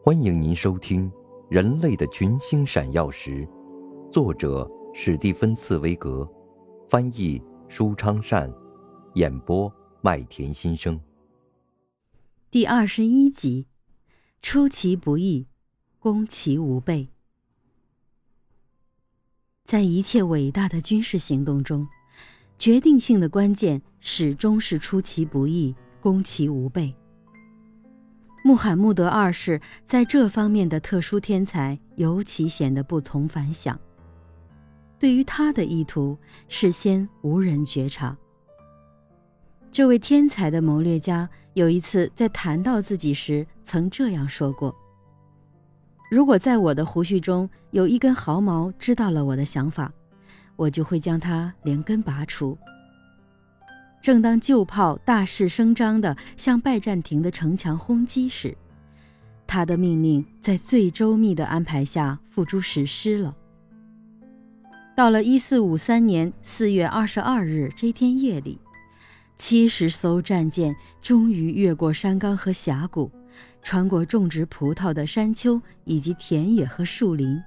欢迎您收听《人类的群星闪耀时》，作者史蒂芬·茨威格，翻译舒昌善，演播麦田心声。第二十一集：出其不意，攻其无备。在一切伟大的军事行动中，决定性的关键始终是出其不意，攻其无备。穆罕默德二世在这方面的特殊天才尤其显得不同凡响。对于他的意图，事先无人觉察。这位天才的谋略家有一次在谈到自己时，曾这样说过：“如果在我的胡须中有一根毫毛知道了我的想法，我就会将它连根拔除。”正当旧炮大势声张地向拜占庭的城墙轰击时，他的命令在最周密的安排下付诸实施了。到了一四五三年四月二十二日这天夜里，七十艘战舰终于越过山冈和峡谷，穿过种植葡萄的山丘以及田野和树林，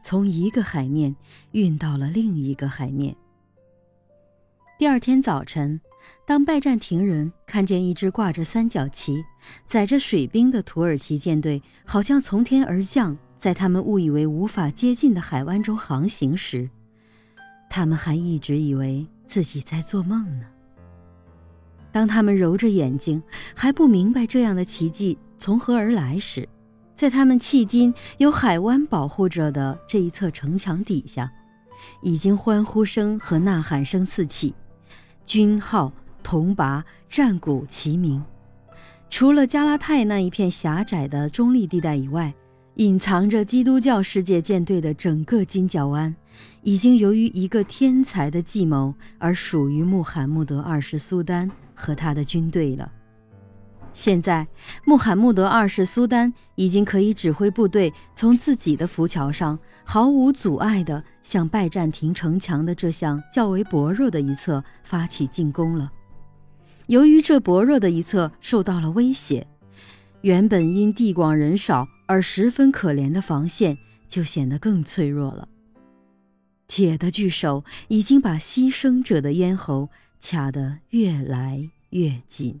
从一个海面运到了另一个海面。第二天早晨，当拜占庭人看见一支挂着三角旗、载着水兵的土耳其舰队，好像从天而降，在他们误以为无法接近的海湾中航行时，他们还一直以为自己在做梦呢。当他们揉着眼睛，还不明白这样的奇迹从何而来时，在他们迄今有海湾保护着的这一侧城墙底下，已经欢呼声和呐喊声四起。军号、铜拔、战鼓齐鸣。除了加拉泰那一片狭窄的中立地带以外，隐藏着基督教世界舰队的整个金角湾，已经由于一个天才的计谋而属于穆罕默德二世苏丹和他的军队了。现在，穆罕默德二世苏丹已经可以指挥部队从自己的浮桥上毫无阻碍地向拜占庭城墙的这项较为薄弱的一侧发起进攻了。由于这薄弱的一侧受到了威胁，原本因地广人少而十分可怜的防线就显得更脆弱了。铁的巨手已经把牺牲者的咽喉卡得越来越紧。